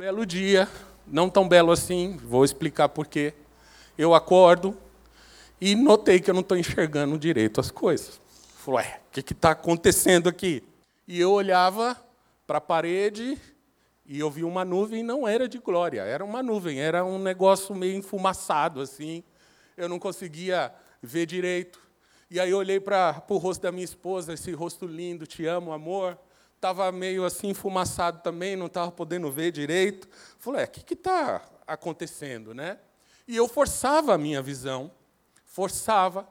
Belo dia, não tão belo assim, vou explicar por quê. Eu acordo e notei que eu não estou enxergando direito as coisas. Falei, ué, o que está acontecendo aqui? E eu olhava para a parede e eu vi uma nuvem, não era de glória, era uma nuvem, era um negócio meio enfumaçado, assim. Eu não conseguia ver direito. E aí eu olhei para o rosto da minha esposa, esse rosto lindo, te amo, amor. Estava meio assim enfumaçado também, não estava podendo ver direito. Falei, o que está acontecendo, né? E eu forçava a minha visão, forçava,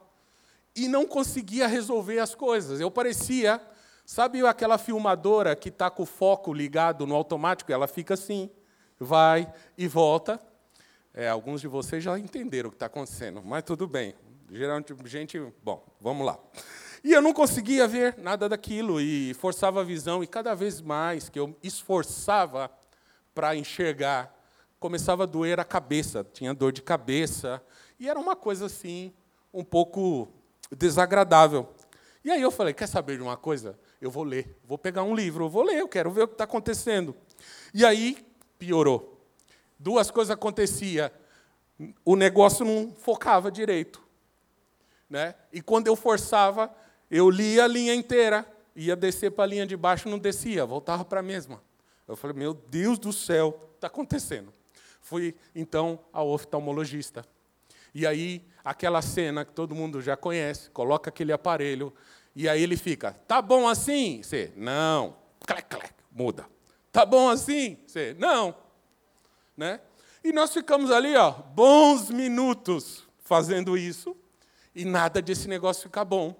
e não conseguia resolver as coisas. Eu parecia Sabe aquela filmadora que está com o foco ligado no automático? Ela fica assim, vai e volta. É, alguns de vocês já entenderam o que está acontecendo, mas tudo bem. Geralmente, gente, bom, vamos lá. E eu não conseguia ver nada daquilo e forçava a visão, e cada vez mais que eu esforçava para enxergar, começava a doer a cabeça, tinha dor de cabeça, e era uma coisa assim, um pouco desagradável. E aí eu falei: quer saber de uma coisa? eu vou ler, vou pegar um livro, eu vou ler, eu quero ver o que está acontecendo. E aí piorou. Duas coisas aconteciam. O negócio não focava direito. Né? E quando eu forçava, eu lia a linha inteira, ia descer para a linha de baixo, não descia, voltava para a mesma. Eu falei, meu Deus do céu, está acontecendo. Fui, então, ao oftalmologista. E aí, aquela cena que todo mundo já conhece, coloca aquele aparelho e aí ele fica, tá bom assim? Você, não. Clec, clec, muda. Tá bom assim? Você, não. Né? E nós ficamos ali, ó, bons minutos fazendo isso, e nada desse negócio ficar bom.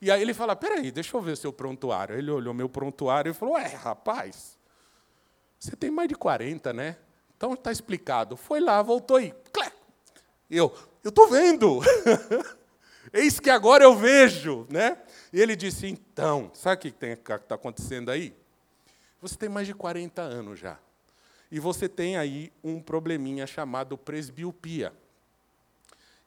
E aí ele fala, peraí, deixa eu ver seu prontuário. Ele olhou meu prontuário e falou, é, rapaz, você tem mais de 40, né? Então está explicado. Foi lá, voltou. Clec. Eu, eu estou vendo. Eis que agora eu vejo, né? E ele disse: Então, sabe o que está acontecendo aí? Você tem mais de 40 anos já. E você tem aí um probleminha chamado presbiopia.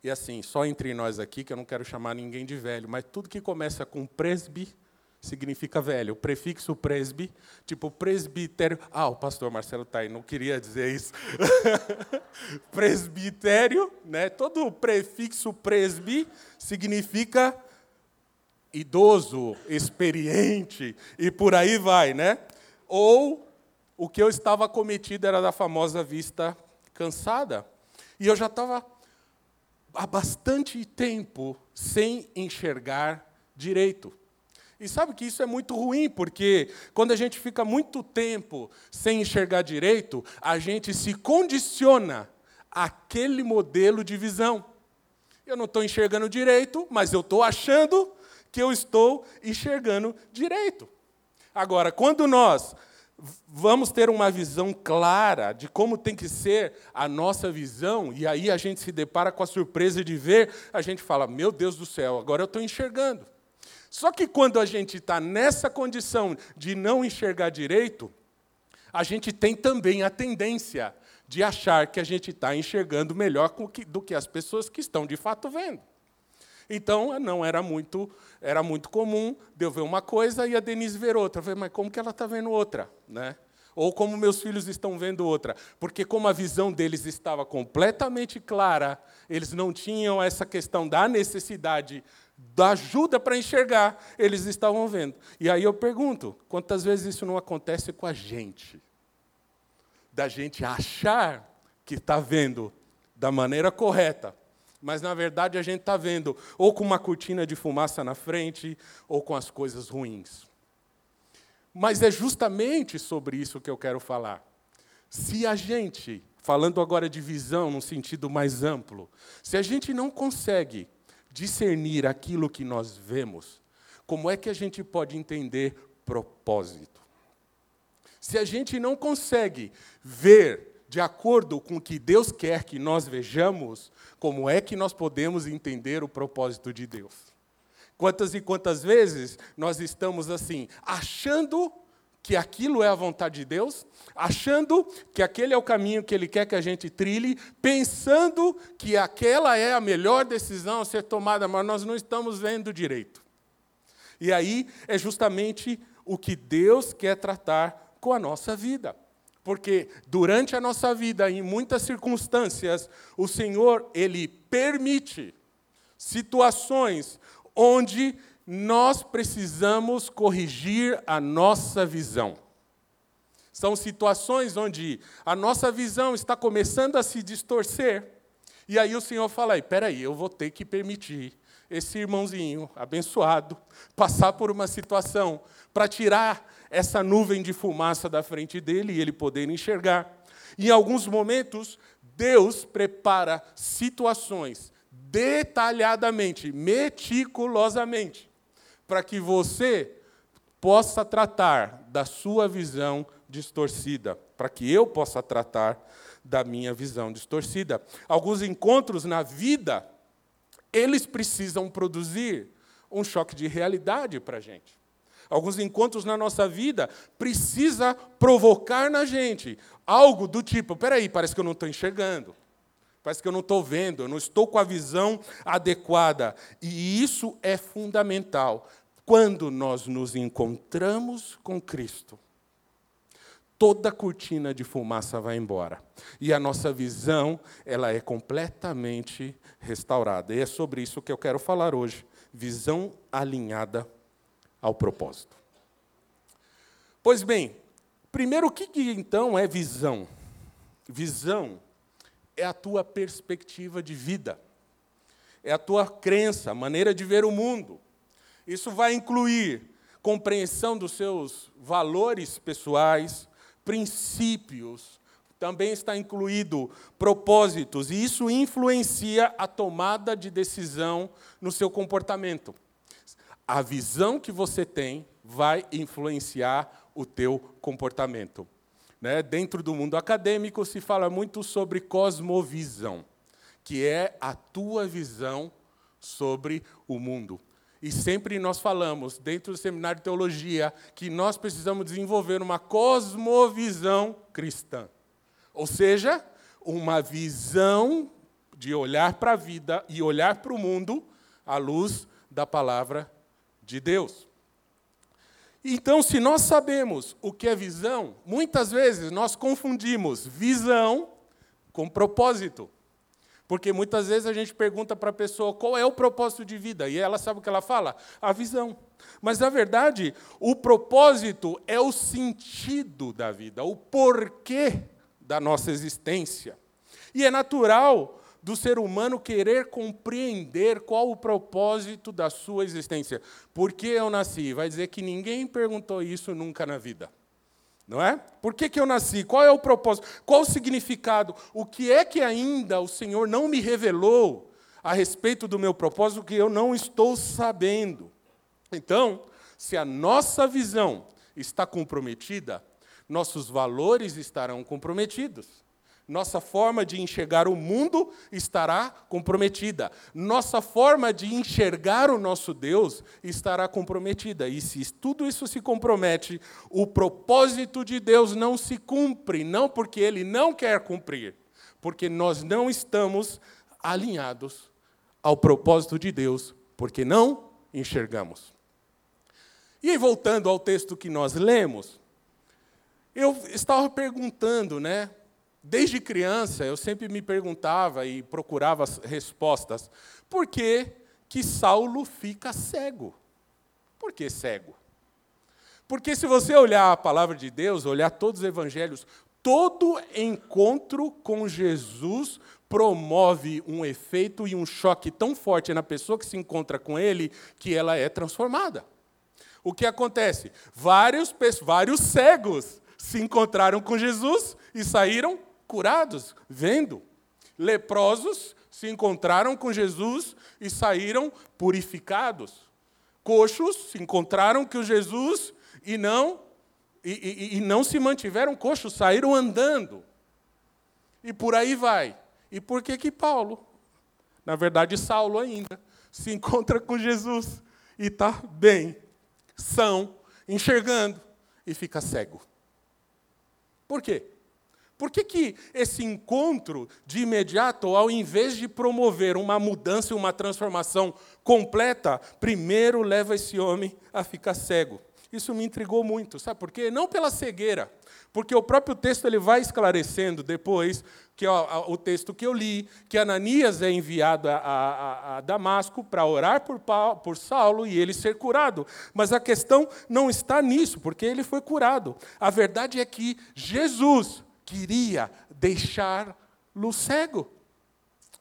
E assim, só entre nós aqui, que eu não quero chamar ninguém de velho, mas tudo que começa com presbi significa velho. O prefixo presbi, tipo presbitério. Ah, o pastor Marcelo está aí, não queria dizer isso. presbitério, né? todo o prefixo presbi significa idoso, experiente, e por aí vai, né? Ou o que eu estava cometido era da famosa vista cansada. E eu já estava há bastante tempo sem enxergar direito. E sabe que isso é muito ruim, porque quando a gente fica muito tempo sem enxergar direito, a gente se condiciona àquele modelo de visão. Eu não estou enxergando direito, mas eu estou achando que eu estou enxergando direito. Agora, quando nós vamos ter uma visão clara de como tem que ser a nossa visão, e aí a gente se depara com a surpresa de ver, a gente fala: Meu Deus do céu, agora eu estou enxergando. Só que quando a gente está nessa condição de não enxergar direito, a gente tem também a tendência de achar que a gente está enxergando melhor do que as pessoas que estão de fato vendo. Então, não era muito, era muito comum de eu ver uma coisa e a Denise ver outra. Eu falei, mas como que ela está vendo outra? Né? Ou como meus filhos estão vendo outra? Porque como a visão deles estava completamente clara, eles não tinham essa questão da necessidade da ajuda para enxergar, eles estavam vendo. E aí eu pergunto, quantas vezes isso não acontece com a gente? Da gente achar que está vendo da maneira correta, mas na verdade a gente está vendo ou com uma cortina de fumaça na frente, ou com as coisas ruins. Mas é justamente sobre isso que eu quero falar. Se a gente, falando agora de visão num sentido mais amplo, se a gente não consegue discernir aquilo que nós vemos, como é que a gente pode entender propósito? Se a gente não consegue ver de acordo com o que Deus quer que nós vejamos, como é que nós podemos entender o propósito de Deus. Quantas e quantas vezes nós estamos assim, achando que aquilo é a vontade de Deus, achando que aquele é o caminho que Ele quer que a gente trilhe, pensando que aquela é a melhor decisão a ser tomada, mas nós não estamos vendo direito. E aí é justamente o que Deus quer tratar com a nossa vida. Porque durante a nossa vida, em muitas circunstâncias, o Senhor, Ele permite situações onde nós precisamos corrigir a nossa visão. São situações onde a nossa visão está começando a se distorcer. E aí o Senhor fala: aí, peraí, eu vou ter que permitir esse irmãozinho abençoado passar por uma situação para tirar essa nuvem de fumaça da frente dele e ele poder enxergar. Em alguns momentos, Deus prepara situações detalhadamente, meticulosamente, para que você possa tratar da sua visão distorcida, para que eu possa tratar da minha visão distorcida. Alguns encontros na vida, eles precisam produzir um choque de realidade para a gente. Alguns encontros na nossa vida precisa provocar na gente algo do tipo, peraí, parece que eu não estou enxergando. Parece que eu não estou vendo, eu não estou com a visão adequada. E isso é fundamental. Quando nós nos encontramos com Cristo, toda cortina de fumaça vai embora. E a nossa visão, ela é completamente restaurada. E é sobre isso que eu quero falar hoje. Visão alinhada ao propósito. Pois bem, primeiro, o que, então é visão? Visão é a tua perspectiva de vida, é a tua crença, a maneira de ver o mundo. Isso vai incluir compreensão dos seus valores pessoais, princípios, também está incluído propósitos, e isso influencia a tomada de decisão no seu comportamento. A visão que você tem vai influenciar o teu comportamento. Né? Dentro do mundo acadêmico se fala muito sobre cosmovisão, que é a tua visão sobre o mundo. E sempre nós falamos, dentro do seminário de teologia, que nós precisamos desenvolver uma cosmovisão cristã. Ou seja, uma visão de olhar para a vida e olhar para o mundo à luz da palavra de Deus. Então, se nós sabemos o que é visão, muitas vezes nós confundimos visão com propósito. Porque muitas vezes a gente pergunta para a pessoa qual é o propósito de vida, e ela sabe o que ela fala? A visão. Mas, na verdade, o propósito é o sentido da vida, o porquê da nossa existência. E é natural do ser humano querer compreender qual o propósito da sua existência. Por que eu nasci? Vai dizer que ninguém perguntou isso nunca na vida. Não é? Por que, que eu nasci? Qual é o propósito? Qual o significado? O que é que ainda o Senhor não me revelou a respeito do meu propósito que eu não estou sabendo? Então, se a nossa visão está comprometida, nossos valores estarão comprometidos. Nossa forma de enxergar o mundo estará comprometida. Nossa forma de enxergar o nosso Deus estará comprometida. E se tudo isso se compromete, o propósito de Deus não se cumpre, não porque ele não quer cumprir, porque nós não estamos alinhados ao propósito de Deus, porque não enxergamos. E voltando ao texto que nós lemos, eu estava perguntando, né? Desde criança, eu sempre me perguntava e procurava respostas. Por que, que Saulo fica cego? Por que cego? Porque se você olhar a palavra de Deus, olhar todos os evangelhos, todo encontro com Jesus promove um efeito e um choque tão forte na pessoa que se encontra com ele que ela é transformada. O que acontece? Vários, vários cegos se encontraram com Jesus e saíram curados, vendo. Leprosos se encontraram com Jesus e saíram purificados. Coxos se encontraram com Jesus e não e, e, e não se mantiveram coxos, saíram andando. E por aí vai. E por que que Paulo, na verdade Saulo ainda, se encontra com Jesus e está bem, são, enxergando e fica cego? Por quê? Por que, que esse encontro de imediato, ao invés de promover uma mudança e uma transformação completa, primeiro leva esse homem a ficar cego? Isso me intrigou muito, sabe por quê? Não pela cegueira, porque o próprio texto ele vai esclarecendo depois, que ó, o texto que eu li, que Ananias é enviado a, a, a Damasco para orar por, Paulo, por Saulo e ele ser curado. Mas a questão não está nisso, porque ele foi curado. A verdade é que Jesus queria deixá-lo cego.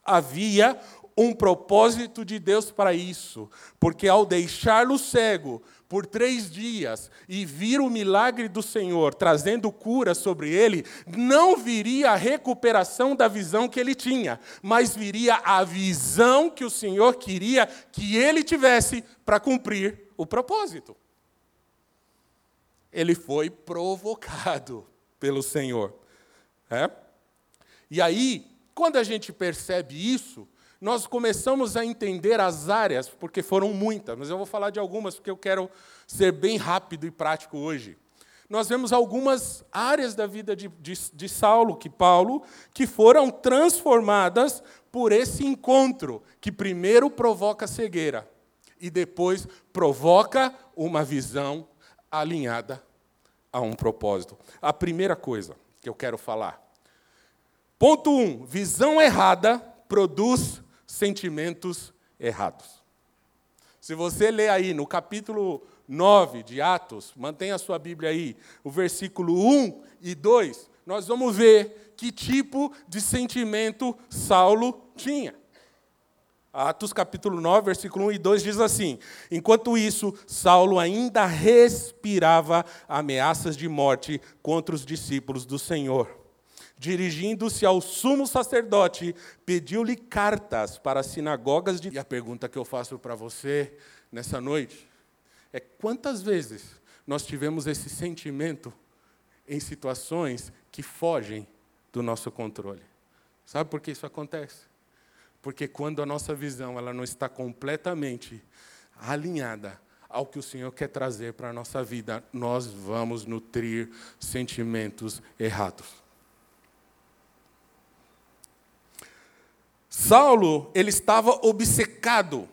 Havia um propósito de Deus para isso, porque ao deixá-lo cego por três dias e vir o milagre do Senhor trazendo cura sobre ele, não viria a recuperação da visão que ele tinha, mas viria a visão que o Senhor queria que ele tivesse para cumprir o propósito. Ele foi provocado pelo Senhor. É? E aí, quando a gente percebe isso, nós começamos a entender as áreas, porque foram muitas, mas eu vou falar de algumas porque eu quero ser bem rápido e prático hoje. Nós vemos algumas áreas da vida de, de, de Saulo, que Paulo, que foram transformadas por esse encontro, que primeiro provoca cegueira e depois provoca uma visão alinhada a um propósito. A primeira coisa que eu quero falar Ponto 1. Um, visão errada produz sentimentos errados. Se você ler aí no capítulo 9 de Atos, mantenha a sua Bíblia aí, o versículo 1 e 2, nós vamos ver que tipo de sentimento Saulo tinha. Atos capítulo 9, versículo 1 e 2 diz assim: Enquanto isso, Saulo ainda respirava ameaças de morte contra os discípulos do Senhor dirigindo-se ao sumo sacerdote, pediu-lhe cartas para as sinagogas de. E a pergunta que eu faço para você nessa noite é: quantas vezes nós tivemos esse sentimento em situações que fogem do nosso controle? Sabe por que isso acontece? Porque quando a nossa visão ela não está completamente alinhada ao que o Senhor quer trazer para a nossa vida, nós vamos nutrir sentimentos errados. Saulo, ele estava obcecado.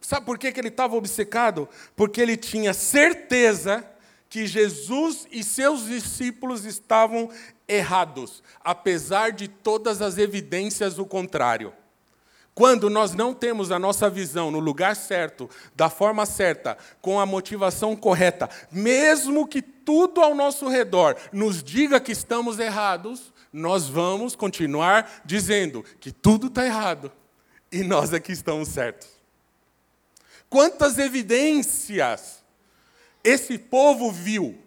Sabe por que, que ele estava obcecado? Porque ele tinha certeza que Jesus e seus discípulos estavam errados, apesar de todas as evidências do contrário. Quando nós não temos a nossa visão no lugar certo, da forma certa, com a motivação correta, mesmo que tudo ao nosso redor nos diga que estamos errados, nós vamos continuar dizendo que tudo está errado e nós aqui estamos certos. Quantas evidências esse povo viu?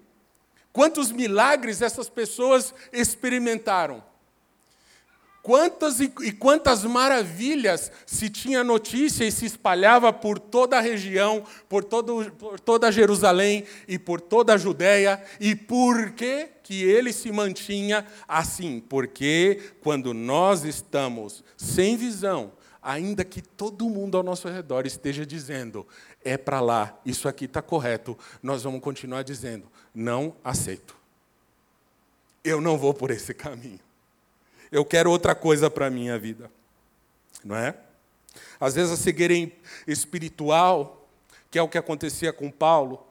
Quantos milagres essas pessoas experimentaram? Quantas e, e, quantas maravilhas se tinha notícia e se espalhava por toda a região, por, todo, por toda Jerusalém e por toda a Judéia. E por que, que ele se mantinha assim? Porque quando nós estamos sem visão, ainda que todo mundo ao nosso redor esteja dizendo, é para lá, isso aqui está correto, nós vamos continuar dizendo, não aceito. Eu não vou por esse caminho. Eu quero outra coisa para a minha vida. Não é? Às vezes a cegueira espiritual, que é o que acontecia com Paulo,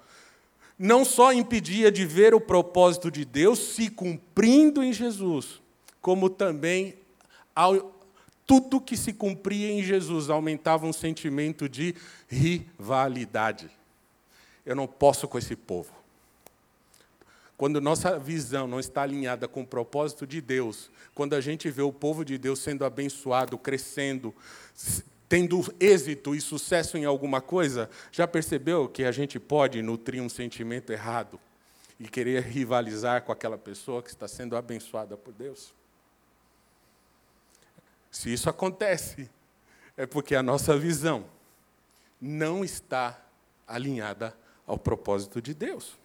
não só impedia de ver o propósito de Deus se cumprindo em Jesus, como também ao, tudo que se cumpria em Jesus aumentava um sentimento de rivalidade. Eu não posso com esse povo. Quando nossa visão não está alinhada com o propósito de Deus, quando a gente vê o povo de Deus sendo abençoado, crescendo, tendo êxito e sucesso em alguma coisa, já percebeu que a gente pode nutrir um sentimento errado e querer rivalizar com aquela pessoa que está sendo abençoada por Deus? Se isso acontece, é porque a nossa visão não está alinhada ao propósito de Deus.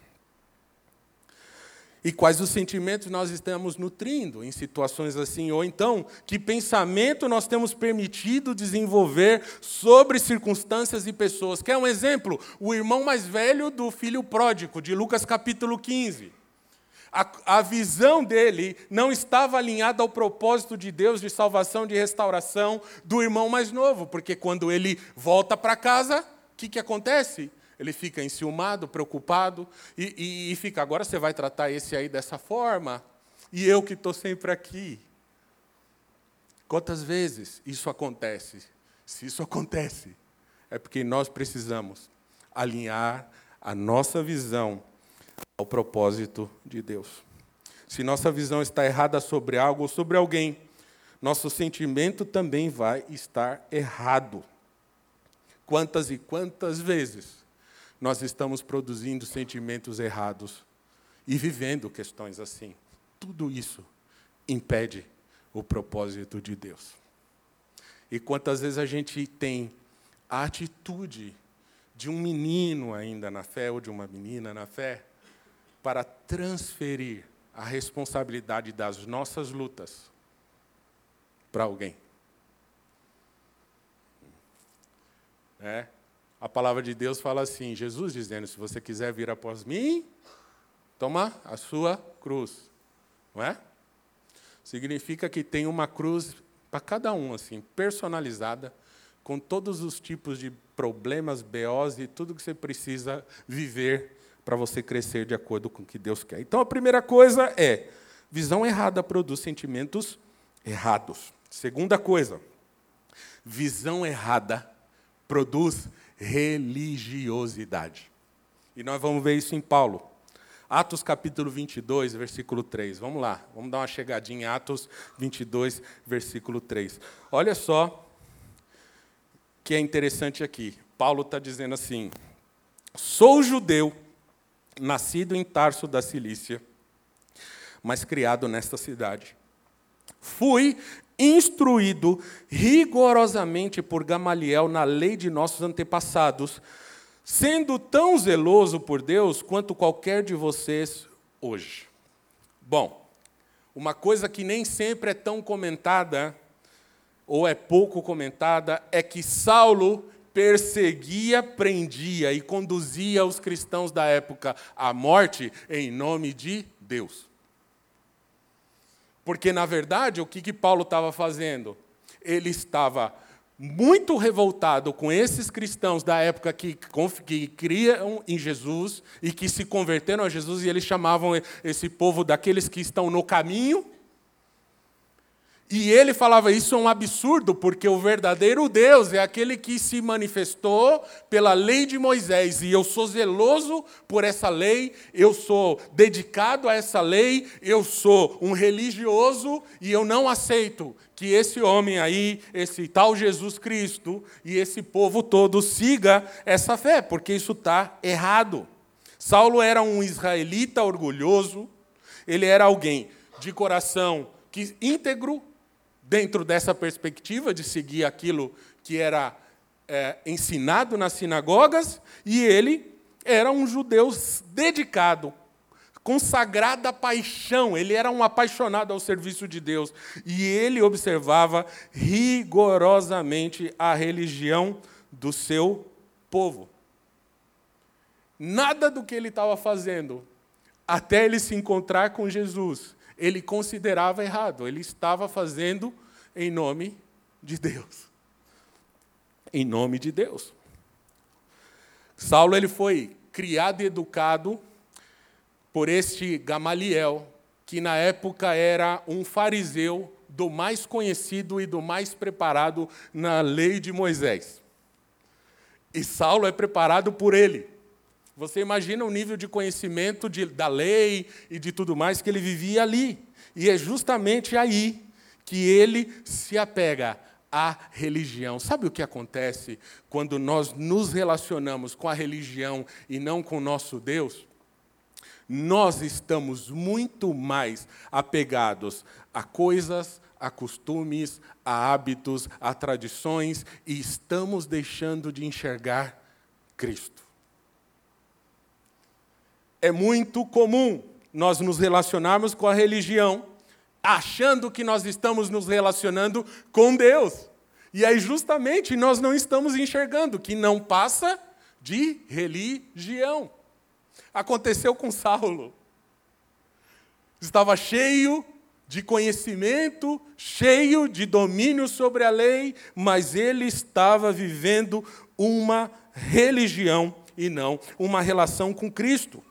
E quais os sentimentos nós estamos nutrindo em situações assim? Ou então, que pensamento nós temos permitido desenvolver sobre circunstâncias e pessoas? Quer um exemplo? O irmão mais velho do filho pródigo, de Lucas capítulo 15. A, a visão dele não estava alinhada ao propósito de Deus de salvação, de restauração do irmão mais novo, porque quando ele volta para casa, o que, que acontece? Ele fica enciumado, preocupado e, e, e fica, agora você vai tratar esse aí dessa forma? E eu que estou sempre aqui. Quantas vezes isso acontece? Se isso acontece, é porque nós precisamos alinhar a nossa visão ao propósito de Deus. Se nossa visão está errada sobre algo ou sobre alguém, nosso sentimento também vai estar errado. Quantas e quantas vezes nós estamos produzindo sentimentos errados e vivendo questões assim. Tudo isso impede o propósito de Deus. E quantas vezes a gente tem a atitude de um menino ainda na fé ou de uma menina na fé para transferir a responsabilidade das nossas lutas para alguém. É? a palavra de Deus fala assim: Jesus dizendo, se você quiser vir após mim, toma a sua cruz. Não é? Significa que tem uma cruz para cada um, assim, personalizada, com todos os tipos de problemas, BOs e tudo que você precisa viver para você crescer de acordo com o que Deus quer. Então a primeira coisa é: visão errada produz sentimentos errados. Segunda coisa, visão errada produz religiosidade. E nós vamos ver isso em Paulo. Atos capítulo 22, versículo 3. Vamos lá, vamos dar uma chegadinha em Atos 22, versículo 3. Olha só que é interessante aqui. Paulo está dizendo assim: Sou judeu, nascido em Tarso da Cilícia, mas criado nesta cidade. Fui instruído rigorosamente por Gamaliel na lei de nossos antepassados, sendo tão zeloso por Deus quanto qualquer de vocês hoje. Bom, uma coisa que nem sempre é tão comentada, ou é pouco comentada, é que Saulo perseguia, prendia e conduzia os cristãos da época à morte em nome de Deus. Porque, na verdade, o que, que Paulo estava fazendo? Ele estava muito revoltado com esses cristãos da época que, que criam em Jesus e que se converteram a Jesus, e eles chamavam esse povo daqueles que estão no caminho, e ele falava: Isso é um absurdo, porque o verdadeiro Deus é aquele que se manifestou pela lei de Moisés, e eu sou zeloso por essa lei, eu sou dedicado a essa lei, eu sou um religioso, e eu não aceito que esse homem aí, esse tal Jesus Cristo, e esse povo todo siga essa fé, porque isso está errado. Saulo era um israelita orgulhoso, ele era alguém de coração que íntegro, dentro dessa perspectiva de seguir aquilo que era é, ensinado nas sinagogas, e ele era um judeu dedicado, com sagrada paixão, ele era um apaixonado ao serviço de Deus, e ele observava rigorosamente a religião do seu povo. Nada do que ele estava fazendo, até ele se encontrar com Jesus, ele considerava errado, ele estava fazendo em nome de Deus. Em nome de Deus. Saulo ele foi criado e educado por este Gamaliel, que na época era um fariseu do mais conhecido e do mais preparado na lei de Moisés. E Saulo é preparado por ele. Você imagina o nível de conhecimento de, da lei e de tudo mais que ele vivia ali. E é justamente aí que ele se apega à religião. Sabe o que acontece quando nós nos relacionamos com a religião e não com o nosso Deus? Nós estamos muito mais apegados a coisas, a costumes, a hábitos, a tradições e estamos deixando de enxergar Cristo. É muito comum nós nos relacionarmos com a religião, achando que nós estamos nos relacionando com Deus. E aí, justamente, nós não estamos enxergando que não passa de religião. Aconteceu com Saulo. Estava cheio de conhecimento, cheio de domínio sobre a lei, mas ele estava vivendo uma religião e não uma relação com Cristo.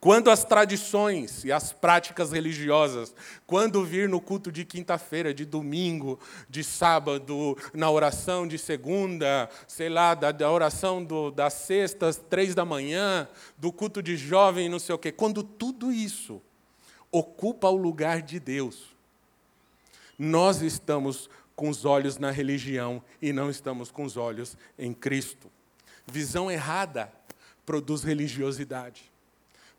Quando as tradições e as práticas religiosas, quando vir no culto de quinta-feira, de domingo, de sábado, na oração de segunda, sei lá, da, da oração do, das sextas, três da manhã, do culto de jovem, não sei o quê, quando tudo isso ocupa o lugar de Deus, nós estamos com os olhos na religião e não estamos com os olhos em Cristo. Visão errada produz religiosidade.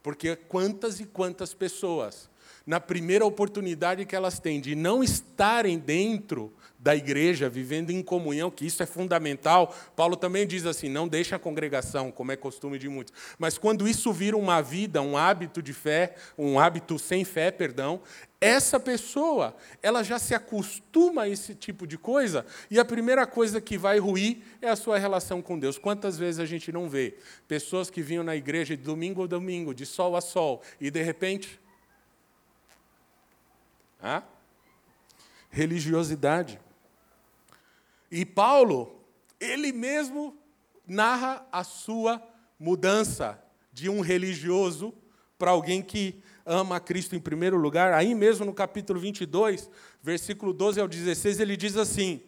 Porque quantas e quantas pessoas, na primeira oportunidade que elas têm de não estarem dentro da igreja, vivendo em comunhão, que isso é fundamental. Paulo também diz assim: não deixa a congregação, como é costume de muitos. Mas quando isso vira uma vida, um hábito de fé, um hábito sem fé, perdão, essa pessoa, ela já se acostuma a esse tipo de coisa, e a primeira coisa que vai ruir é a sua relação com Deus. Quantas vezes a gente não vê pessoas que vinham na igreja de domingo a domingo, de sol a sol, e de repente. Ah? Religiosidade. E Paulo, ele mesmo narra a sua mudança de um religioso para alguém que ama a Cristo em primeiro lugar. Aí mesmo no capítulo 22, versículo 12 ao 16, ele diz assim: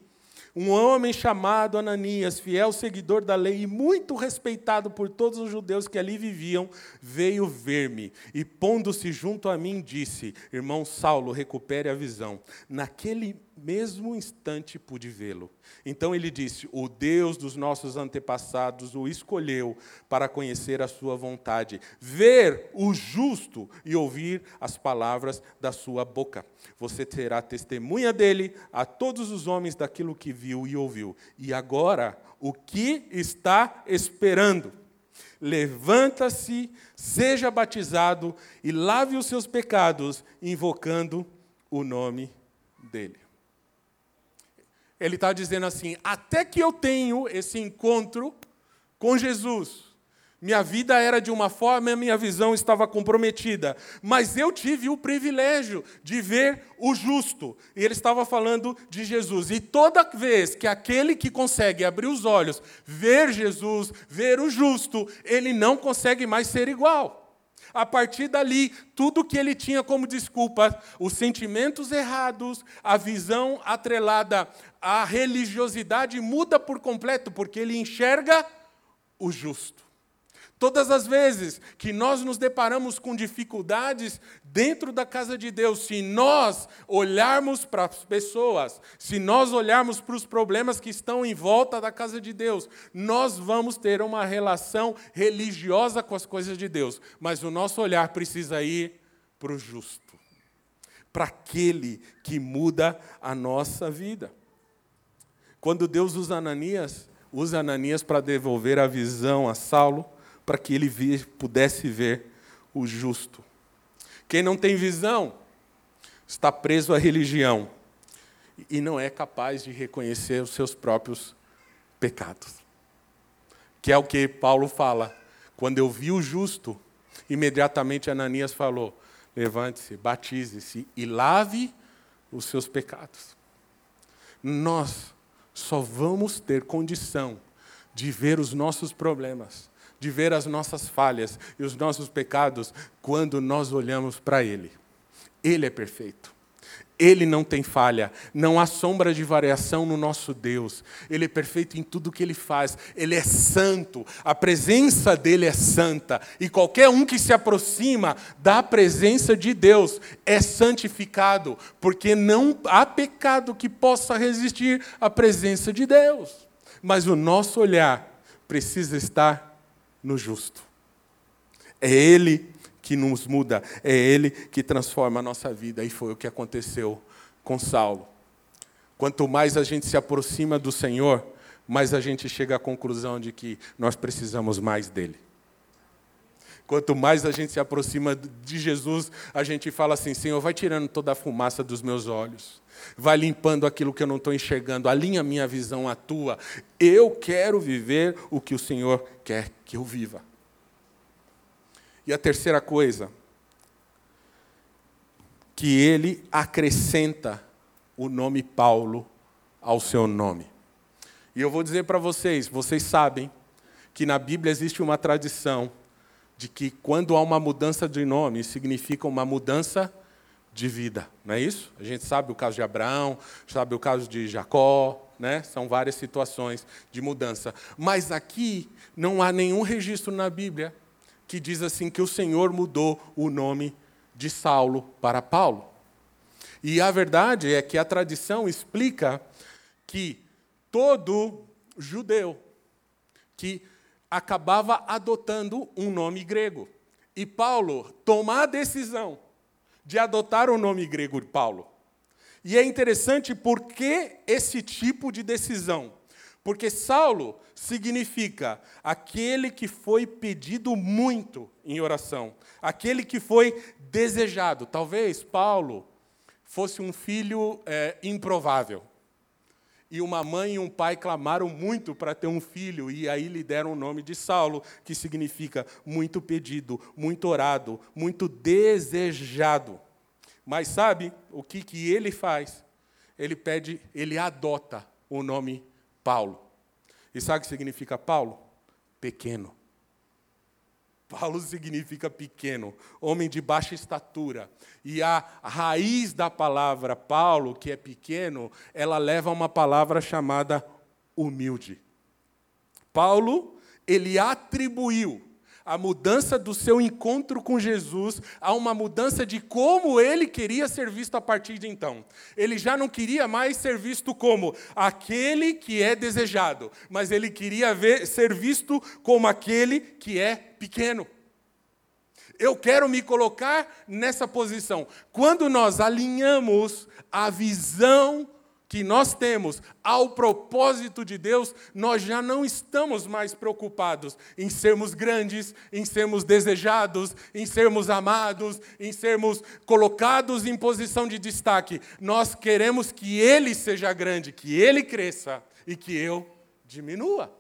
um homem chamado Ananias, fiel seguidor da lei e muito respeitado por todos os judeus que ali viviam, veio ver-me e, pondo-se junto a mim, disse: Irmão Saulo, recupere a visão. Naquele mesmo instante pude vê-lo. Então ele disse: O Deus dos nossos antepassados o escolheu para conhecer a sua vontade, ver o justo e ouvir as palavras da sua boca. Você terá testemunha dele a todos os homens daquilo que viu e ouviu. E agora, o que está esperando? Levanta-se, seja batizado e lave os seus pecados, invocando o nome dele. Ele está dizendo assim: até que eu tenho esse encontro com Jesus, minha vida era de uma forma e a minha visão estava comprometida. Mas eu tive o privilégio de ver o justo. E ele estava falando de Jesus. E toda vez que aquele que consegue abrir os olhos, ver Jesus, ver o justo, ele não consegue mais ser igual. A partir dali, tudo que ele tinha como desculpa, os sentimentos errados, a visão atrelada à religiosidade muda por completo, porque ele enxerga o justo. Todas as vezes que nós nos deparamos com dificuldades dentro da casa de Deus, se nós olharmos para as pessoas, se nós olharmos para os problemas que estão em volta da casa de Deus, nós vamos ter uma relação religiosa com as coisas de Deus, mas o nosso olhar precisa ir para o justo, para aquele que muda a nossa vida. Quando Deus usa Ananias, usa Ananias para devolver a visão a Saulo, para que ele pudesse ver o justo. Quem não tem visão está preso à religião e não é capaz de reconhecer os seus próprios pecados. Que é o que Paulo fala. Quando eu vi o justo, imediatamente Ananias falou: levante-se, batize-se e lave os seus pecados. Nós só vamos ter condição de ver os nossos problemas de ver as nossas falhas e os nossos pecados quando nós olhamos para Ele. Ele é perfeito. Ele não tem falha, não há sombra de variação no nosso Deus. Ele é perfeito em tudo que ele faz. Ele é santo, a presença dele é santa. E qualquer um que se aproxima da presença de Deus é santificado, porque não há pecado que possa resistir à presença de Deus. Mas o nosso olhar precisa estar no justo. É Ele que nos muda, é Ele que transforma a nossa vida, e foi o que aconteceu com Saulo. Quanto mais a gente se aproxima do Senhor, mais a gente chega à conclusão de que nós precisamos mais dele. Quanto mais a gente se aproxima de Jesus, a gente fala assim: Senhor, vai tirando toda a fumaça dos meus olhos, vai limpando aquilo que eu não estou enxergando, alinha minha visão à tua. Eu quero viver o que o Senhor quer que eu viva. E a terceira coisa, que ele acrescenta o nome Paulo ao seu nome. E eu vou dizer para vocês, vocês sabem que na Bíblia existe uma tradição de que quando há uma mudança de nome, significa uma mudança de vida, não é isso? A gente sabe o caso de Abraão, sabe o caso de Jacó, né? São várias situações de mudança. Mas aqui não há nenhum registro na Bíblia que diz assim que o Senhor mudou o nome de Saulo para Paulo. E a verdade é que a tradição explica que todo judeu que acabava adotando um nome grego. E Paulo toma a decisão de adotar o nome grego de Paulo. E é interessante porque esse tipo de decisão. Porque Saulo significa aquele que foi pedido muito em oração, aquele que foi desejado. Talvez Paulo fosse um filho é, improvável e uma mãe e um pai clamaram muito para ter um filho, e aí lhe deram o nome de Saulo, que significa muito pedido, muito orado, muito desejado. Mas sabe o que, que ele faz? Ele pede, ele adota o nome Paulo. E sabe o que significa Paulo? Pequeno. Paulo significa pequeno, homem de baixa estatura. E a raiz da palavra Paulo, que é pequeno, ela leva a uma palavra chamada humilde. Paulo, ele atribuiu a mudança do seu encontro com Jesus a uma mudança de como ele queria ser visto a partir de então. Ele já não queria mais ser visto como aquele que é desejado, mas ele queria ver, ser visto como aquele que é pequeno. Eu quero me colocar nessa posição. Quando nós alinhamos a visão que nós temos ao propósito de Deus, nós já não estamos mais preocupados em sermos grandes, em sermos desejados, em sermos amados, em sermos colocados em posição de destaque. Nós queremos que Ele seja grande, que Ele cresça e que eu diminua.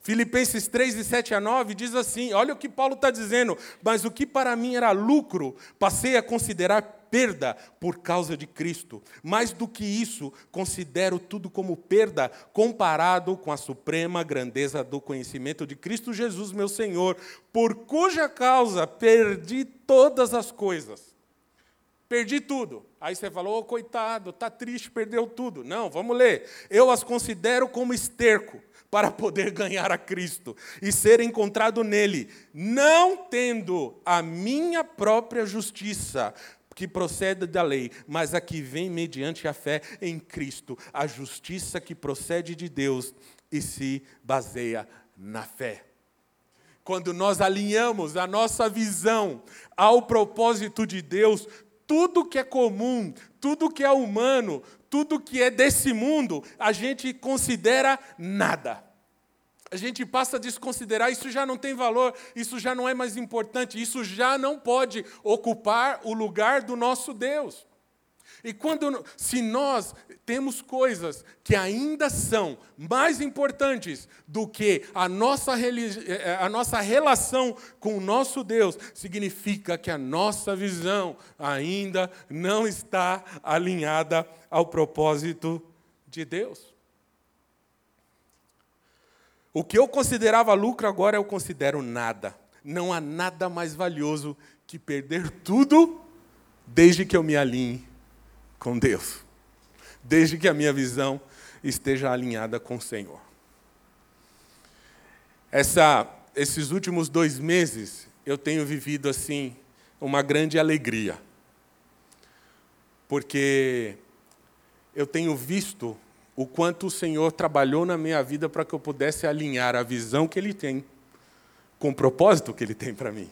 Filipenses 3, de 7 a 9, diz assim: olha o que Paulo está dizendo, mas o que para mim era lucro, passei a considerar perda por causa de Cristo. Mais do que isso, considero tudo como perda comparado com a suprema grandeza do conhecimento de Cristo Jesus, meu Senhor, por cuja causa perdi todas as coisas. Perdi tudo. Aí você falou, oh, coitado, está triste, perdeu tudo. Não, vamos ler. Eu as considero como esterco para poder ganhar a Cristo e ser encontrado nele, não tendo a minha própria justiça, que procede da lei, mas a que vem mediante a fé em Cristo, a justiça que procede de Deus e se baseia na fé. Quando nós alinhamos a nossa visão ao propósito de Deus, tudo que é comum, tudo que é humano, tudo que é desse mundo, a gente considera nada. A gente passa a desconsiderar, isso já não tem valor, isso já não é mais importante, isso já não pode ocupar o lugar do nosso Deus. E quando, se nós temos coisas que ainda são mais importantes do que a nossa, eh, a nossa relação com o nosso Deus, significa que a nossa visão ainda não está alinhada ao propósito de Deus. O que eu considerava lucro agora eu considero nada. Não há nada mais valioso que perder tudo desde que eu me alinhe com Deus, desde que a minha visão esteja alinhada com o Senhor. Essa, esses últimos dois meses eu tenho vivido assim uma grande alegria, porque eu tenho visto o quanto o Senhor trabalhou na minha vida para que eu pudesse alinhar a visão que Ele tem com o propósito que Ele tem para mim.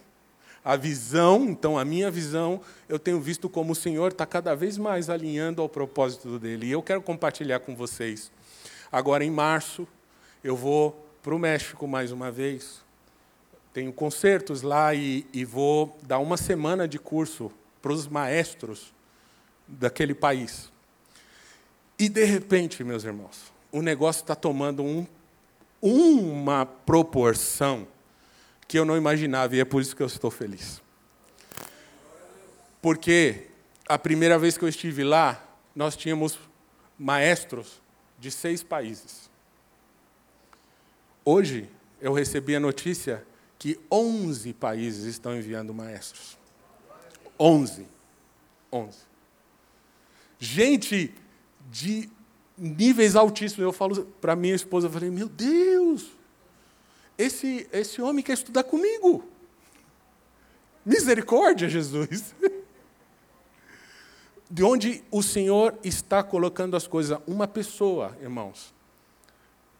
A visão, então, a minha visão, eu tenho visto como o Senhor está cada vez mais alinhando ao propósito dele. E eu quero compartilhar com vocês. Agora, em março, eu vou para o México mais uma vez. tenho concertos lá e, e vou dar uma semana de curso para os maestros daquele país. E, de repente, meus irmãos, o negócio está tomando um, uma proporção que eu não imaginava, e é por isso que eu estou feliz. Porque a primeira vez que eu estive lá, nós tínhamos maestros de seis países. Hoje, eu recebi a notícia que 11 países estão enviando maestros. 11. 11. Gente de níveis altíssimos. Eu falo para minha esposa, eu falei, meu Deus, esse, esse homem quer estudar comigo. Misericórdia, Jesus. De onde o Senhor está colocando as coisas? Uma pessoa, irmãos,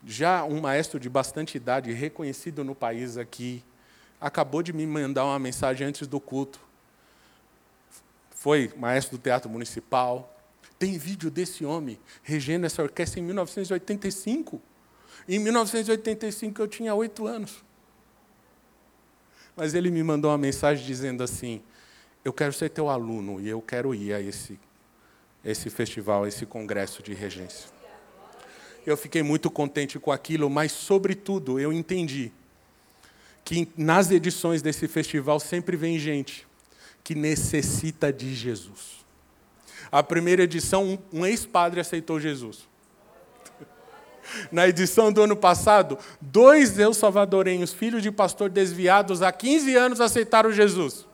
já um maestro de bastante idade, reconhecido no país aqui, acabou de me mandar uma mensagem antes do culto. Foi maestro do Teatro Municipal. Tem vídeo desse homem regendo essa orquestra em 1985. Em 1985 eu tinha oito anos. Mas ele me mandou uma mensagem dizendo assim: Eu quero ser teu aluno e eu quero ir a esse, esse festival, a esse congresso de regência. Eu fiquei muito contente com aquilo, mas, sobretudo, eu entendi que nas edições desse festival sempre vem gente que necessita de Jesus. A primeira edição, um ex-padre aceitou Jesus. Na edição do ano passado, dois eu salvadorenhos, filhos de pastor desviados há 15 anos, aceitaram Jesus.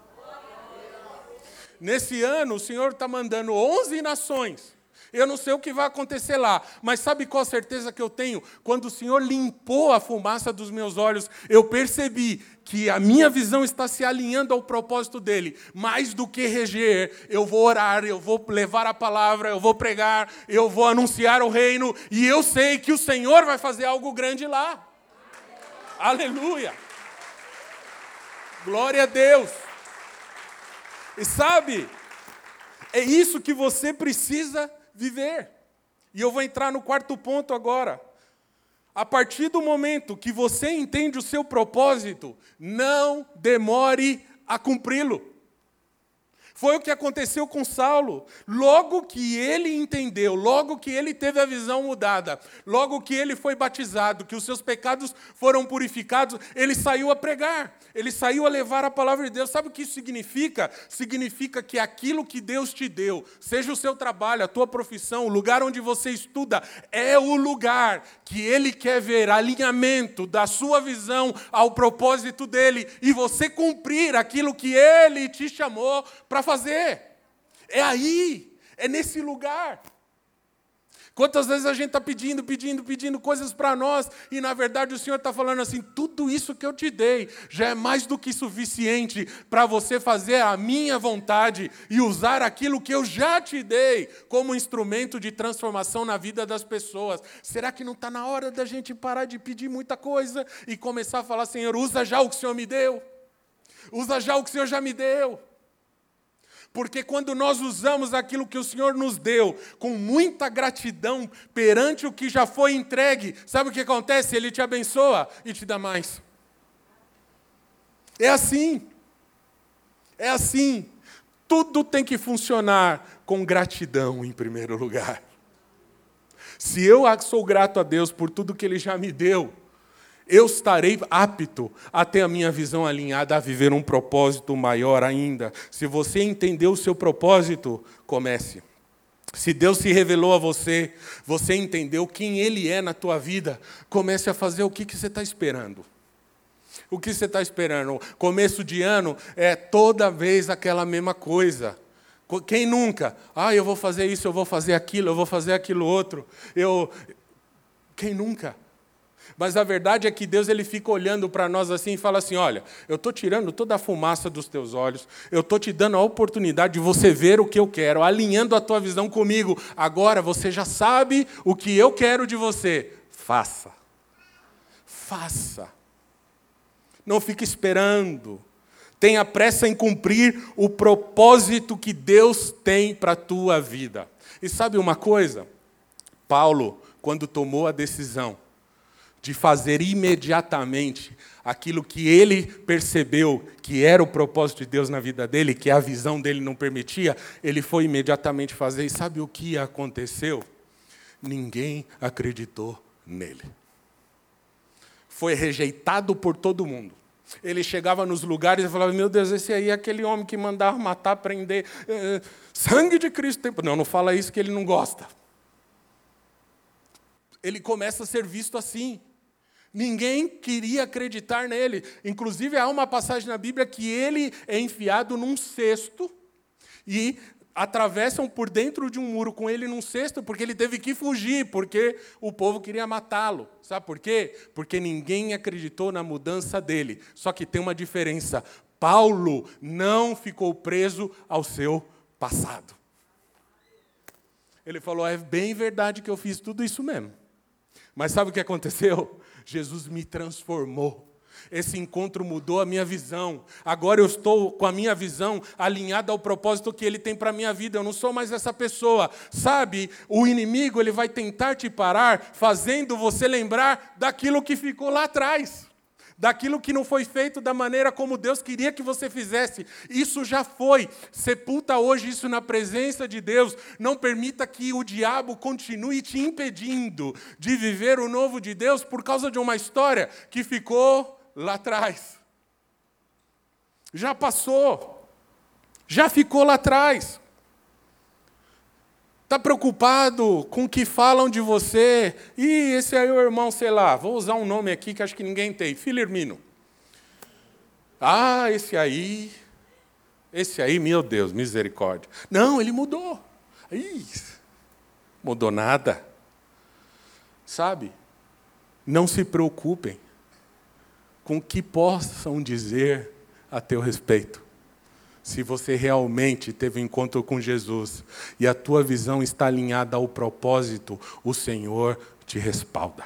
Nesse ano, o Senhor está mandando 11 nações eu não sei o que vai acontecer lá, mas sabe qual certeza que eu tenho? Quando o Senhor limpou a fumaça dos meus olhos, eu percebi que a minha visão está se alinhando ao propósito dele. Mais do que reger, eu vou orar, eu vou levar a palavra, eu vou pregar, eu vou anunciar o reino, e eu sei que o Senhor vai fazer algo grande lá. Aleluia! Glória a Deus! E sabe, é isso que você precisa viver. E eu vou entrar no quarto ponto agora. A partir do momento que você entende o seu propósito, não demore a cumpri-lo. Foi o que aconteceu com Saulo. Logo que ele entendeu, logo que ele teve a visão mudada, logo que ele foi batizado, que os seus pecados foram purificados, ele saiu a pregar, ele saiu a levar a palavra de Deus. Sabe o que isso significa? Significa que aquilo que Deus te deu, seja o seu trabalho, a tua profissão, o lugar onde você estuda, é o lugar que ele quer ver alinhamento da sua visão ao propósito dele e você cumprir aquilo que ele te chamou para fazer. É aí, é nesse lugar. Quantas vezes a gente está pedindo, pedindo, pedindo coisas para nós e na verdade o Senhor está falando assim: tudo isso que eu te dei já é mais do que suficiente para você fazer a minha vontade e usar aquilo que eu já te dei como instrumento de transformação na vida das pessoas. Será que não está na hora da gente parar de pedir muita coisa e começar a falar: Senhor, usa já o que o Senhor me deu? Usa já o que o Senhor já me deu. Porque quando nós usamos aquilo que o Senhor nos deu com muita gratidão perante o que já foi entregue, sabe o que acontece? Ele te abençoa e te dá mais. É assim. É assim. Tudo tem que funcionar com gratidão em primeiro lugar. Se eu sou grato a Deus por tudo que Ele já me deu, eu estarei apto a ter a minha visão alinhada a viver um propósito maior ainda. Se você entendeu o seu propósito, comece. Se Deus se revelou a você, você entendeu quem Ele é na tua vida, comece a fazer o que, que você está esperando. O que você está esperando? Começo de ano é toda vez aquela mesma coisa. Quem nunca? Ah, eu vou fazer isso, eu vou fazer aquilo, eu vou fazer aquilo outro. Eu... Quem nunca? Mas a verdade é que Deus ele fica olhando para nós assim e fala assim: olha, eu estou tirando toda a fumaça dos teus olhos, eu estou te dando a oportunidade de você ver o que eu quero, alinhando a tua visão comigo. Agora você já sabe o que eu quero de você. Faça. Faça. Não fique esperando. Tenha pressa em cumprir o propósito que Deus tem para a tua vida. E sabe uma coisa? Paulo, quando tomou a decisão, de fazer imediatamente aquilo que ele percebeu que era o propósito de Deus na vida dele, que a visão dele não permitia, ele foi imediatamente fazer. E sabe o que aconteceu? Ninguém acreditou nele. Foi rejeitado por todo mundo. Ele chegava nos lugares e falava: Meu Deus, esse aí é aquele homem que mandava matar, prender. Eh, sangue de Cristo. Não, não fala isso que ele não gosta. Ele começa a ser visto assim. Ninguém queria acreditar nele. Inclusive, há uma passagem na Bíblia que ele é enfiado num cesto e atravessam por dentro de um muro com ele num cesto, porque ele teve que fugir, porque o povo queria matá-lo. Sabe por quê? Porque ninguém acreditou na mudança dele. Só que tem uma diferença: Paulo não ficou preso ao seu passado. Ele falou: é bem verdade que eu fiz tudo isso mesmo. Mas sabe o que aconteceu? Jesus me transformou. Esse encontro mudou a minha visão. Agora eu estou com a minha visão alinhada ao propósito que ele tem para a minha vida. Eu não sou mais essa pessoa. Sabe, o inimigo ele vai tentar te parar, fazendo você lembrar daquilo que ficou lá atrás daquilo que não foi feito da maneira como Deus queria que você fizesse. Isso já foi. Sepulta hoje isso na presença de Deus. Não permita que o diabo continue te impedindo de viver o novo de Deus por causa de uma história que ficou lá atrás. Já passou. Já ficou lá atrás. Está preocupado com o que falam de você? E esse aí é o irmão, sei lá, vou usar um nome aqui que acho que ninguém tem, Filirmino. Ah, esse aí, esse aí, meu Deus, misericórdia. Não, ele mudou. Ih, mudou nada. Sabe? Não se preocupem com o que possam dizer a teu respeito se você realmente teve um encontro com Jesus e a tua visão está alinhada ao propósito, o Senhor te respalda.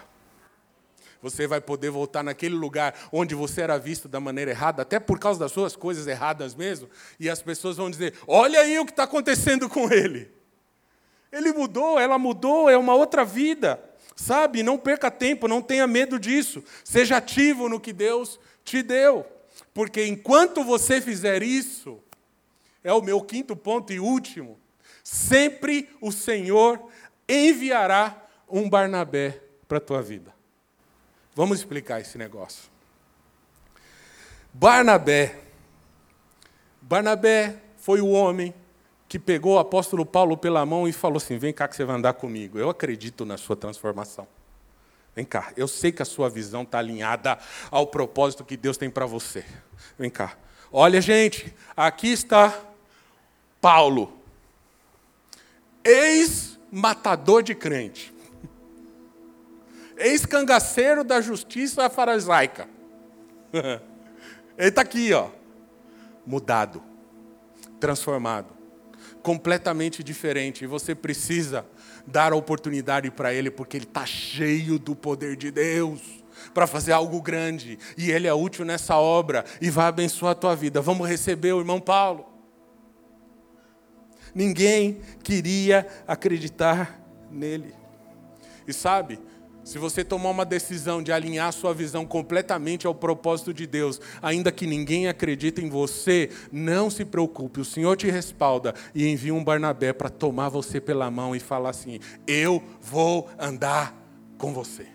Você vai poder voltar naquele lugar onde você era visto da maneira errada, até por causa das suas coisas erradas mesmo, e as pessoas vão dizer: Olha aí o que está acontecendo com ele. Ele mudou, ela mudou, é uma outra vida. Sabe? Não perca tempo, não tenha medo disso. Seja ativo no que Deus te deu. Porque enquanto você fizer isso, é o meu quinto ponto e último. Sempre o Senhor enviará um Barnabé para a tua vida. Vamos explicar esse negócio. Barnabé. Barnabé foi o homem que pegou o apóstolo Paulo pela mão e falou assim: Vem cá que você vai andar comigo. Eu acredito na sua transformação. Vem cá, eu sei que a sua visão está alinhada ao propósito que Deus tem para você. Vem cá. Olha, gente, aqui está Paulo, ex-matador de crente, ex-cangaceiro da justiça farisaica. Ele está aqui, ó, mudado, transformado, completamente diferente. E você precisa dar a oportunidade para ele, porque ele está cheio do poder de Deus para fazer algo grande. E ele é útil nessa obra e vai abençoar a tua vida. Vamos receber o irmão Paulo. Ninguém queria acreditar nele. E sabe, se você tomar uma decisão de alinhar sua visão completamente ao propósito de Deus, ainda que ninguém acredite em você, não se preocupe, o Senhor te respalda e envia um Barnabé para tomar você pela mão e falar assim: Eu vou andar com você.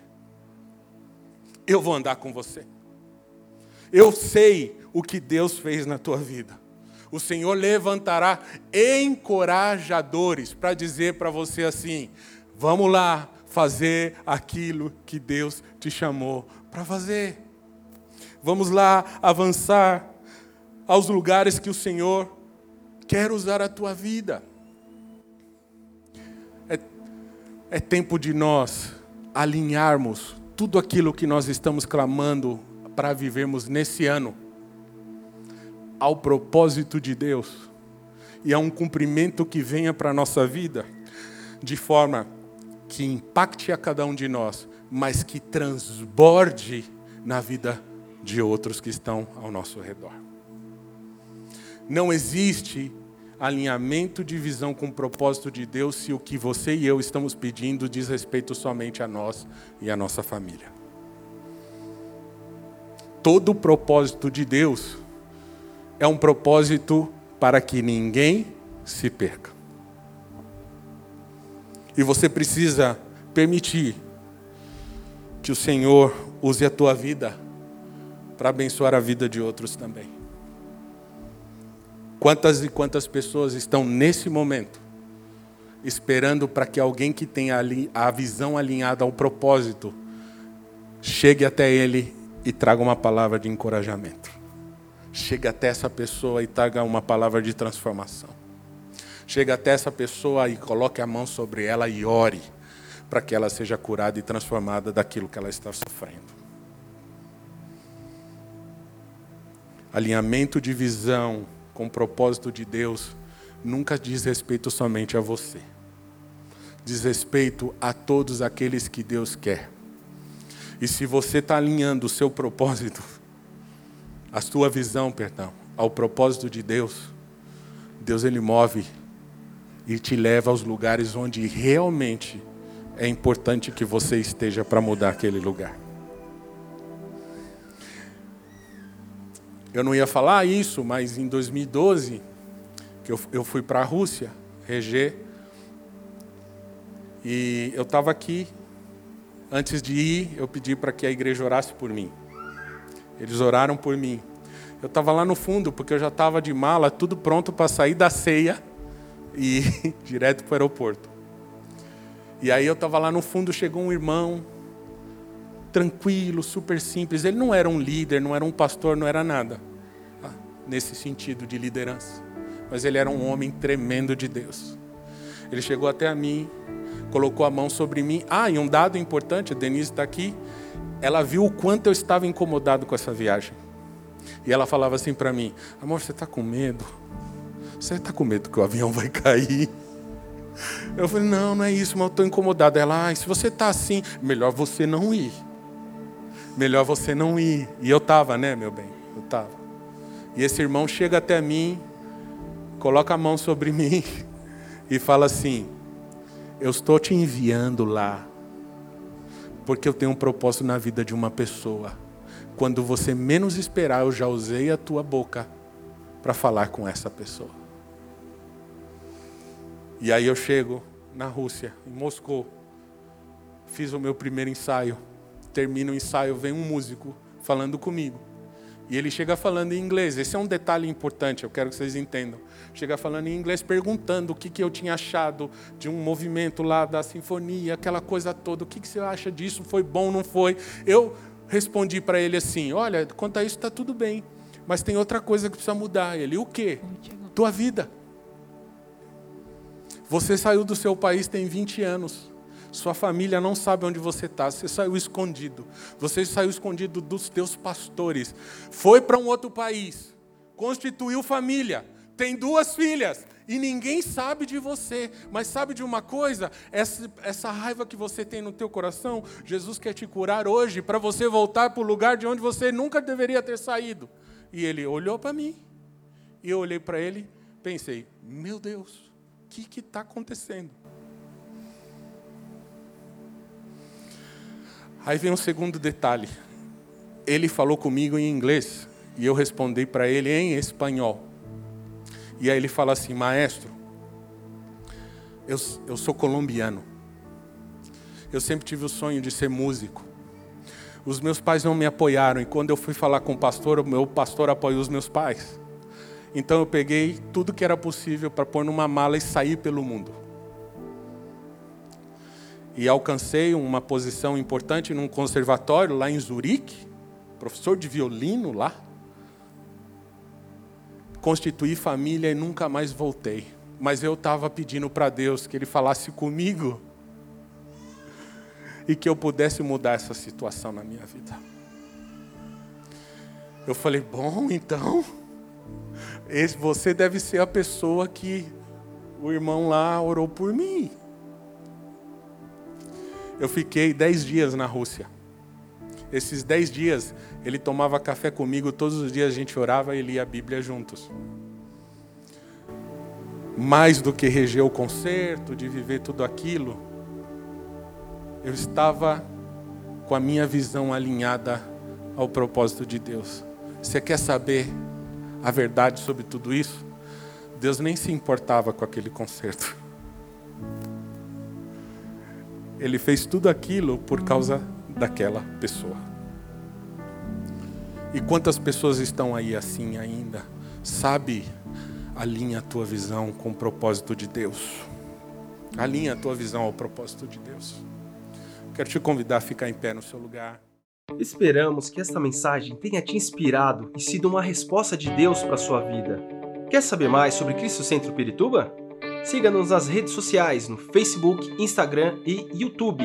Eu vou andar com você. Eu sei o que Deus fez na tua vida o Senhor levantará encorajadores para dizer para você assim: vamos lá fazer aquilo que Deus te chamou para fazer. Vamos lá avançar aos lugares que o Senhor quer usar a tua vida. É, é tempo de nós alinharmos tudo aquilo que nós estamos clamando para vivermos nesse ano ao propósito de Deus e a um cumprimento que venha para a nossa vida, de forma que impacte a cada um de nós, mas que transborde na vida de outros que estão ao nosso redor. Não existe alinhamento de visão com o propósito de Deus se o que você e eu estamos pedindo diz respeito somente a nós e a nossa família. todo o propósito de Deus é um propósito para que ninguém se perca. E você precisa permitir que o Senhor use a tua vida para abençoar a vida de outros também. Quantas e quantas pessoas estão nesse momento esperando para que alguém que tenha a visão alinhada ao propósito chegue até ele e traga uma palavra de encorajamento. Chegue até essa pessoa e traga uma palavra de transformação. Chegue até essa pessoa e coloque a mão sobre ela e ore para que ela seja curada e transformada daquilo que ela está sofrendo. Alinhamento de visão com o propósito de Deus nunca diz respeito somente a você. Diz respeito a todos aqueles que Deus quer. E se você está alinhando o seu propósito, a sua visão, perdão, ao propósito de Deus, Deus ele move e te leva aos lugares onde realmente é importante que você esteja para mudar aquele lugar. Eu não ia falar isso, mas em 2012, que eu, eu fui para a Rússia, reger, e eu estava aqui, antes de ir, eu pedi para que a igreja orasse por mim. Eles oraram por mim. Eu estava lá no fundo, porque eu já estava de mala, tudo pronto para sair da ceia e ir direto para o aeroporto. E aí eu estava lá no fundo, chegou um irmão, tranquilo, super simples. Ele não era um líder, não era um pastor, não era nada, ah, nesse sentido de liderança. Mas ele era um homem tremendo de Deus. Ele chegou até a mim, colocou a mão sobre mim. Ah, e um dado importante, Denise está aqui. Ela viu o quanto eu estava incomodado com essa viagem. E ela falava assim para mim: Amor, você está com medo? Você está com medo que o avião vai cair? Eu falei: Não, não é isso, mas eu estou incomodado. Ela: ah, se você está assim, melhor você não ir melhor você não ir. E eu estava, né, meu bem? Eu estava. E esse irmão chega até mim, coloca a mão sobre mim e fala assim: Eu estou te enviando lá, porque eu tenho um propósito na vida de uma pessoa. Quando você menos esperar, eu já usei a tua boca para falar com essa pessoa. E aí eu chego na Rússia, em Moscou, fiz o meu primeiro ensaio termina o ensaio, vem um músico falando comigo. E ele chega falando em inglês. Esse é um detalhe importante, eu quero que vocês entendam. Chega falando em inglês, perguntando o que, que eu tinha achado de um movimento lá da sinfonia, aquela coisa toda. O que, que você acha disso? Foi bom, não foi? Eu respondi para ele assim: Olha, quanto a isso está tudo bem, mas tem outra coisa que precisa mudar. Ele: O quê? Tua vida. Você saiu do seu país tem 20 anos. Sua família não sabe onde você está. Você saiu escondido. Você saiu escondido dos teus pastores. Foi para um outro país. Constituiu família. Tem duas filhas. E ninguém sabe de você. Mas sabe de uma coisa? Essa, essa raiva que você tem no teu coração, Jesus quer te curar hoje para você voltar para o lugar de onde você nunca deveria ter saído. E ele olhou para mim. E eu olhei para ele, pensei: meu Deus, o que está acontecendo? Aí vem um segundo detalhe. Ele falou comigo em inglês e eu respondi para ele em espanhol. E aí ele fala assim: Maestro, eu, eu sou colombiano. Eu sempre tive o sonho de ser músico. Os meus pais não me apoiaram e quando eu fui falar com o pastor, o meu pastor apoiou os meus pais. Então eu peguei tudo que era possível para pôr numa mala e sair pelo mundo e alcancei uma posição importante num conservatório lá em Zurique, professor de violino lá. Constituí família e nunca mais voltei. Mas eu estava pedindo para Deus que Ele falasse comigo e que eu pudesse mudar essa situação na minha vida. Eu falei, bom, então, você deve ser a pessoa que o irmão lá orou por mim. Eu fiquei dez dias na Rússia. Esses dez dias, ele tomava café comigo, todos os dias a gente orava e lia a Bíblia juntos. Mais do que reger o concerto, de viver tudo aquilo, eu estava com a minha visão alinhada ao propósito de Deus. Você quer saber a verdade sobre tudo isso? Deus nem se importava com aquele concerto. Ele fez tudo aquilo por causa daquela pessoa. E quantas pessoas estão aí assim ainda? Sabe, alinha a tua visão com o propósito de Deus. Alinha a tua visão ao propósito de Deus. Quero te convidar a ficar em pé no seu lugar. Esperamos que esta mensagem tenha te inspirado e sido uma resposta de Deus para a sua vida. Quer saber mais sobre Cristo Centro Pirituba? Siga-nos nas redes sociais no Facebook, Instagram e YouTube,